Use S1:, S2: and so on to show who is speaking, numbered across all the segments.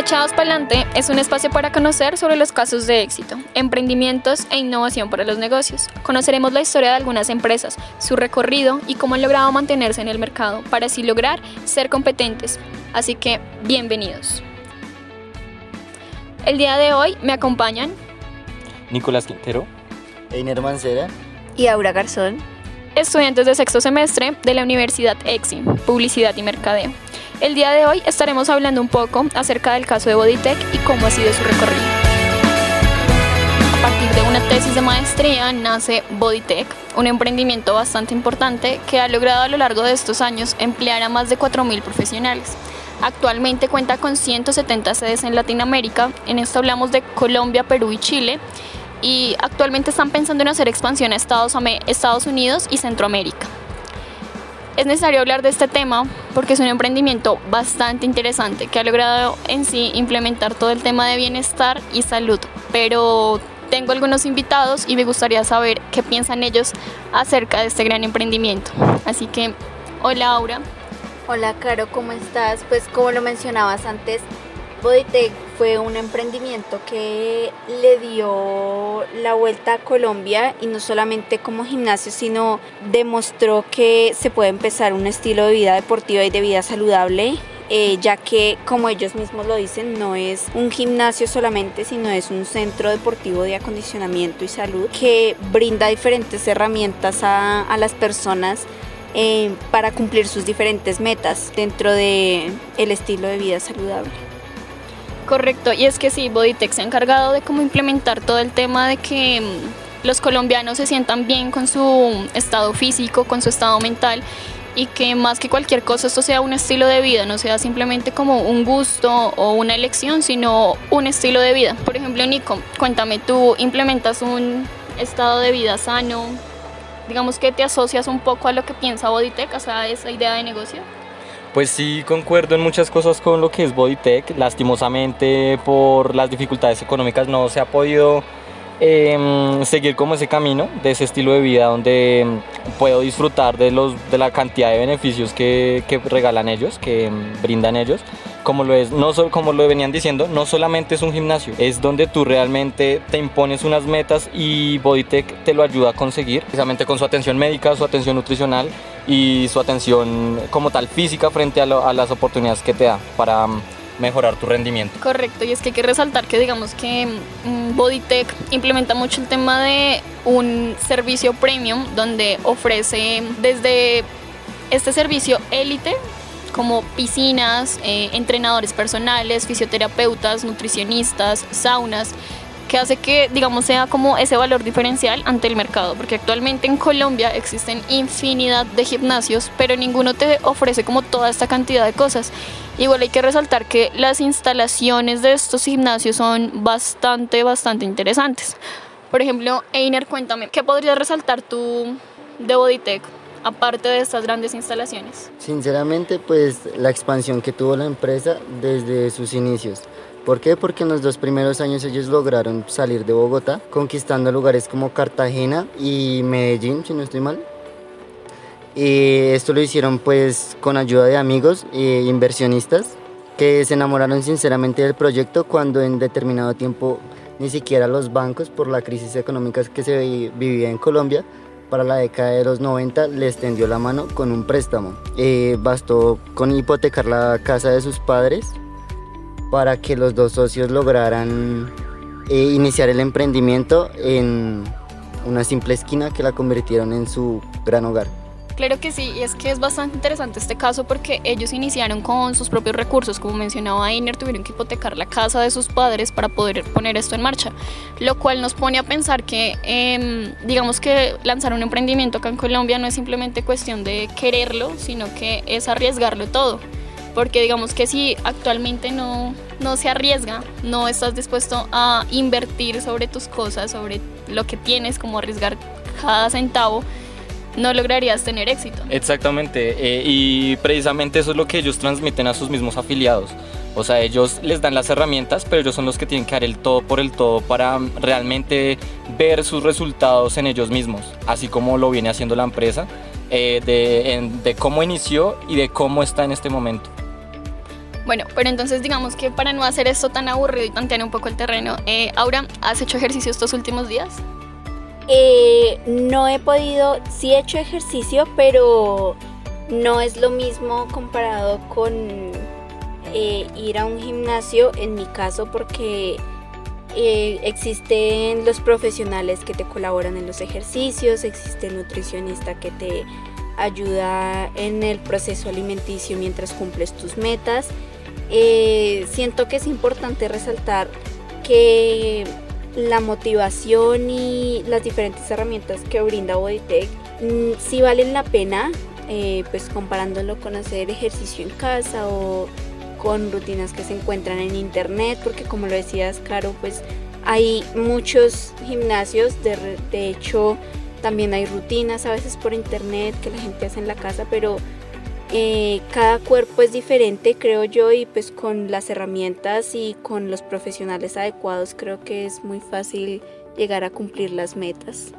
S1: Echados para adelante es un espacio para conocer sobre los casos de éxito, emprendimientos e innovación para los negocios. Conoceremos la historia de algunas empresas, su recorrido y cómo han logrado mantenerse en el mercado para así lograr ser competentes. Así que, bienvenidos. El día de hoy me acompañan
S2: Nicolás Quintero,
S3: Einer Mancera
S4: y Aura Garzón,
S1: estudiantes de sexto semestre de la Universidad EXI, Publicidad y Mercadeo. El día de hoy estaremos hablando un poco acerca del caso de Bodytech y cómo ha sido su recorrido. A partir de una tesis de maestría nace Bodytech, un emprendimiento bastante importante que ha logrado a lo largo de estos años emplear a más de 4.000 profesionales. Actualmente cuenta con 170 sedes en Latinoamérica, en esto hablamos de Colombia, Perú y Chile, y actualmente están pensando en hacer expansión a Estados, Unidos y Centroamérica. Es necesario hablar de este tema porque es un emprendimiento bastante interesante que ha logrado en sí implementar todo el tema de bienestar y salud, pero tengo algunos invitados y me gustaría saber qué piensan ellos acerca de este gran emprendimiento. Así que, hola Aura.
S4: Hola Caro, ¿cómo estás? Pues como lo mencionabas antes, Bodytech fue un emprendimiento que le dio la vuelta a Colombia y no solamente como gimnasio, sino demostró que se puede empezar un estilo de vida deportiva y de vida saludable eh, ya que como ellos mismos lo dicen, no es un gimnasio solamente, sino es un centro deportivo de acondicionamiento y salud que brinda diferentes herramientas a, las personas eh, para cumplir sus diferentes metas dentro del el estilo de vida saludable.
S1: Correcto, y es que sí, Bodytech se ha encargado de cómo implementar todo el tema de que mm, los colombianos se sientan bien con su estado físico, con su estado mental y que más que cualquier cosa esto sea un estilo de vida, no sea simplemente como un gusto o una elección, sino un estilo de vida. Por ejemplo, Nico, cuéntame, tú implementas un estado de vida sano, digamos que te asocias un poco a lo que piensa Bodytech, o sea, esa idea de negocio.
S2: Pues sí, concuerdo en muchas cosas con lo que es Bodytech. Lastimosamente, por las dificultades económicas, no se ha podido em, seguir como ese camino de ese estilo de vida donde puedo disfrutar de, los, de la cantidad de beneficios que, regalan ellos, que em, brindan ellos como lo es, no como lo venían diciendo, no solamente es un gimnasio, es donde tú realmente te impones unas metas y Bodytech te lo ayuda a conseguir, precisamente con su atención médica, su atención nutricional y su atención como tal física frente a, las oportunidades que te da para mm, mejorar tu rendimiento.
S1: Correcto, y es que hay que resaltar que digamos que mm, Bodytech implementa mucho el tema de un servicio premium donde ofrece desde este servicio élite como piscinas, eh, entrenadores personales, fisioterapeutas, nutricionistas, saunas, que hace que, digamos, sea como ese valor diferencial ante el mercado, porque actualmente en Colombia existen infinidad de gimnasios, pero ninguno te ofrece como toda esta cantidad de cosas. Igual hay que resaltar que las instalaciones de estos gimnasios son bastante, bastante interesantes. Por ejemplo, Einer, cuéntame, ¿qué podrías resaltar tú de Bodytech? aparte de estas grandes instalaciones?
S3: Sinceramente, pues la expansión que tuvo la empresa desde sus inicios. ¿Por qué? Porque en los dos primeros años ellos lograron salir de Bogotá, conquistando lugares como Cartagena y Medellín, si no estoy mal. Y esto lo hicieron pues con ayuda de amigos e inversionistas que se enamoraron sinceramente del proyecto cuando en determinado tiempo ni siquiera los bancos por la crisis económica que se vivía en Colombia para la década de los 90 les tendió la mano con un préstamo. Eh, bastó con hipotecar la casa de sus padres para que los dos socios lograran eh, iniciar el emprendimiento en una simple esquina que la convirtieron en su gran hogar.
S1: Claro que sí, y es que es bastante interesante este caso porque ellos iniciaron con sus propios recursos, como mencionaba Ainer, tuvieron que hipotecar la casa de sus padres para poder poner esto en marcha, lo cual nos pone a pensar que, em, digamos que lanzar un emprendimiento acá en Colombia no es simplemente cuestión de quererlo, sino que es arriesgarlo todo, porque digamos que si actualmente no, no se arriesga, no estás dispuesto a invertir sobre tus cosas, sobre lo que tienes, como arriesgar cada centavo, no lograrías tener éxito.
S2: Exactamente, eh, y precisamente eso es lo que ellos transmiten a sus mismos afiliados. O sea, ellos les dan las herramientas, pero ellos son los que tienen que dar el todo por el todo para realmente ver sus resultados en ellos mismos, así como lo viene haciendo la empresa, eh, de, de cómo inició y de cómo está en este momento.
S1: Bueno, pero entonces digamos que para no hacer esto tan aburrido y tantear un poco el terreno, eh, Aura, ¿has hecho ejercicio estos últimos días?
S4: Eh, no he podido, sí he hecho ejercicio, pero no es lo mismo comparado con eh, ir a un gimnasio, en mi caso, porque existen los profesionales que te colaboran en los ejercicios, existe el nutricionista que te ayuda en el proceso alimenticio mientras cumples tus metas. Eh, siento que es importante resaltar que la motivación y las diferentes herramientas que brinda Bodytech mm, sí valen la pena, eh, pues comparándolo con hacer ejercicio en casa o con rutinas que se encuentran en internet, porque como lo decías, claro, pues hay muchos gimnasios, de, de hecho también hay rutinas a veces por internet que la gente hace en la casa, pero eh, cada cuerpo es diferente, creo yo, y pues con las herramientas y con los profesionales adecuados creo que es muy fácil llegar a cumplir las metas.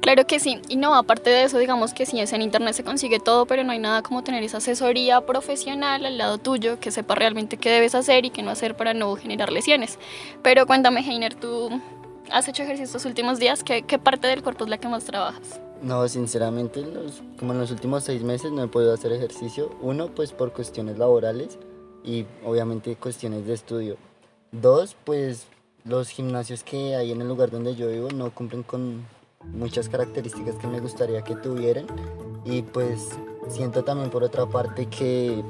S1: Claro que sí, y no, aparte de eso, digamos que sí, en internet se consigue todo, pero no hay nada como tener esa asesoría profesional al lado tuyo que sepa realmente qué debes hacer y qué no hacer para no generar lesiones. Pero cuéntame, Heiner, ¿tú has hecho ejercicio estos últimos días? ¿Qué, ¿Qué, parte del cuerpo es la que más trabajas?
S3: No, sinceramente, los, como en los últimos seis meses no he podido hacer ejercicio. Uno, pues por cuestiones laborales y obviamente cuestiones de estudio. Dos, pues los gimnasios que hay en el lugar donde yo vivo no cumplen con muchas características que me gustaría que tuvieran. Y pues siento también por otra parte que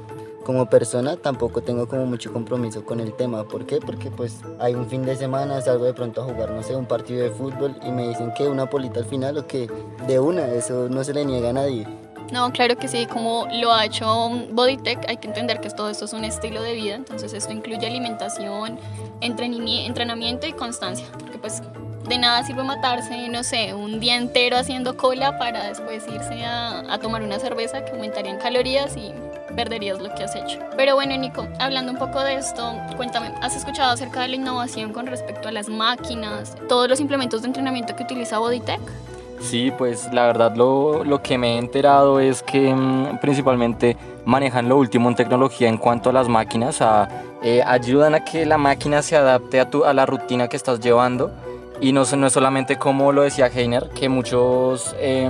S3: como persona tampoco tengo como mucho compromiso con el tema. ¿Por qué? Porque pues hay un fin de semana, salgo de pronto a jugar, no sé, un partido de fútbol y me dicen que una polita al final o que de una, eso no se le niega a nadie.
S1: No, claro que sí, como lo ha hecho Bodytech, hay que entender que todo esto es un estilo de vida, entonces esto incluye alimentación, entrenamiento y constancia, porque pues de nada sirve matarse, no sé, un día entero haciendo cola para después irse a, a tomar una cerveza que aumentaría en calorías y perderías lo que has hecho. Pero bueno, Nico, hablando un poco de esto, cuéntame, ¿has escuchado acerca de la innovación con respecto a las máquinas, todos los implementos de entrenamiento que utiliza Bodytech?
S2: Sí, pues la verdad lo, lo, que me he enterado es que mmm, principalmente manejan lo último en tecnología en cuanto a las máquinas, eh, ayudan a que la máquina se adapte a, tu, a la rutina que estás llevando y no, no es solamente como lo decía Heiner, que muchos, eh,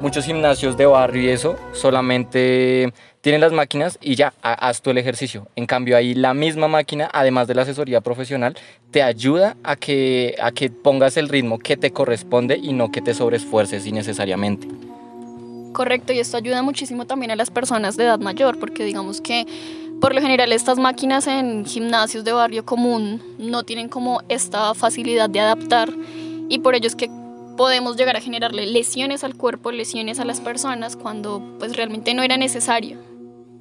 S2: muchos gimnasios de barrio y eso solamente tienen las máquinas y ya, haz tú el ejercicio. En cambio, ahí la misma máquina, además de la asesoría profesional, te ayuda a que, a que pongas el ritmo que te corresponde y no que te sobreesfuerces innecesariamente.
S1: Correcto, y esto ayuda muchísimo también a las personas de edad mayor, porque digamos que por lo general estas máquinas en gimnasios de barrio común no tienen como esta facilidad de adaptar y por ello es que podemos llegar a generarle lesiones al cuerpo, lesiones a las personas cuando pues realmente no era necesario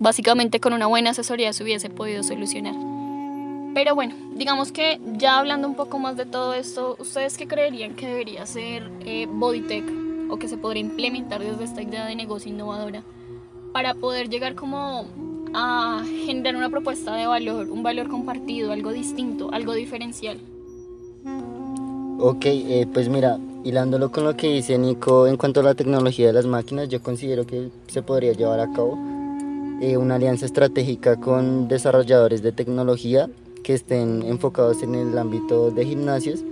S1: básicamente con una buena asesoría se hubiese podido solucionar. Pero bueno, digamos que ya hablando un poco más de todo esto, ¿ustedes qué creerían que debería ser eh, Bodytech o que se podría implementar desde esta idea de negocio innovadora para poder llegar como a generar una propuesta de valor, un valor compartido, algo distinto, algo diferencial?
S3: Ok, eh, pues mira, hilándolo con lo que dice Nico en cuanto a la tecnología de las máquinas, yo considero que se podría llevar a cabo eh, una alianza estratégica con desarrolladores de tecnología que estén enfocados en el ámbito de gimnasios,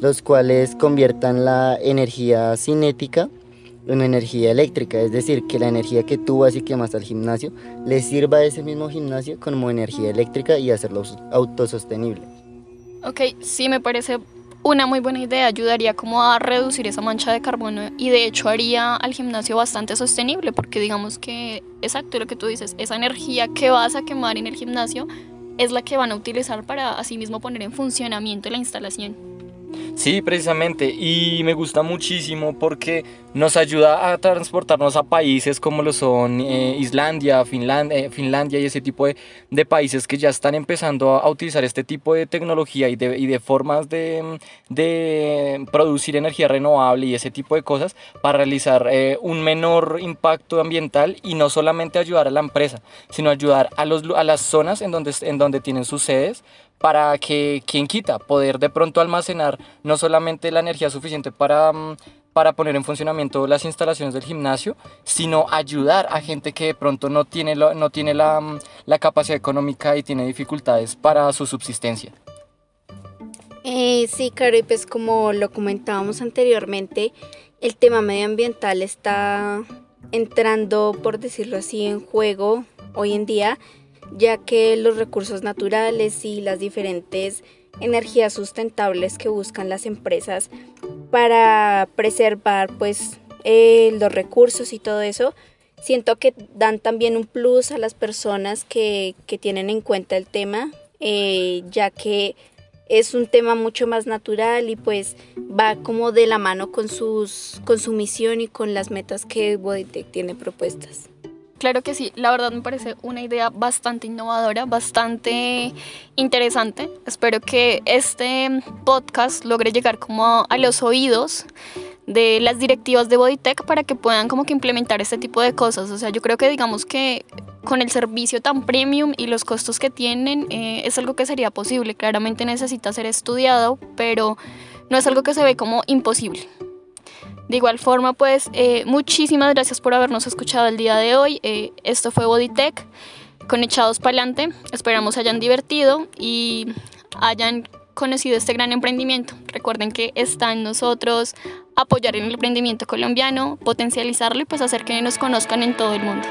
S3: los cuales conviertan la energía cinética en energía eléctrica, es decir, que la energía que tú vas y quemas al gimnasio le sirva a ese mismo gimnasio como energía eléctrica y hacerlo autosostenible.
S1: Ok, sí me parece una muy buena idea, ayudaría como a reducir esa mancha de carbono y de hecho haría al gimnasio bastante sostenible porque digamos que, exacto lo que tú dices, esa energía que vas a quemar en el gimnasio es la que van a utilizar para asimismo poner en funcionamiento la instalación.
S2: Sí, precisamente, y me gusta muchísimo porque nos ayuda a transportarnos a países como lo son eh, Islandia, Finlandia, eh, Finlandia y ese tipo de, países que ya están empezando a, utilizar este tipo de tecnología y de, y de formas de, de, producir energía renovable y ese tipo de cosas para realizar eh, un menor impacto ambiental y no solamente ayudar a la empresa, sino ayudar a, los, a las zonas en donde, en donde tienen sus sedes para que, quien quita, poder de pronto almacenar no solamente la energía suficiente para, mm, para poner en funcionamiento las instalaciones del gimnasio, sino ayudar a gente que de pronto no tiene, no tiene la, mm, la capacidad económica y tiene dificultades para su subsistencia.
S4: Eh, sí, claro, y pues como lo comentábamos anteriormente, el tema medioambiental está entrando, por decirlo así, en juego hoy en día, ya que los recursos naturales y las diferentes energías sustentables que buscan las empresas para preservar pues eh, los recursos y todo eso, siento que dan también un plus a las personas que, tienen en cuenta el tema, eh, ya que es un tema mucho más natural y pues va como de la mano con, sus, con su misión y con las metas que Bodytech tiene propuestas.
S1: Claro que sí, la verdad me parece una idea bastante innovadora, bastante interesante. Espero que este podcast logre llegar como a los oídos de las directivas de Bodytech para que puedan como que implementar este tipo de cosas. O sea, yo creo que digamos que con el servicio tan premium y los costos que tienen eh, es algo que sería posible. Claramente necesita ser estudiado, pero no es algo que se ve como imposible. De igual forma, pues eh, muchísimas gracias por habernos escuchado el día de hoy. Eh, esto fue Bodytech con Echados Pa'lante. Esperamos hayan divertido y hayan conocido este gran emprendimiento. Recuerden que está en nosotros apoyar en el emprendimiento colombiano, potencializarlo y pues hacer que nos conozcan en todo el mundo.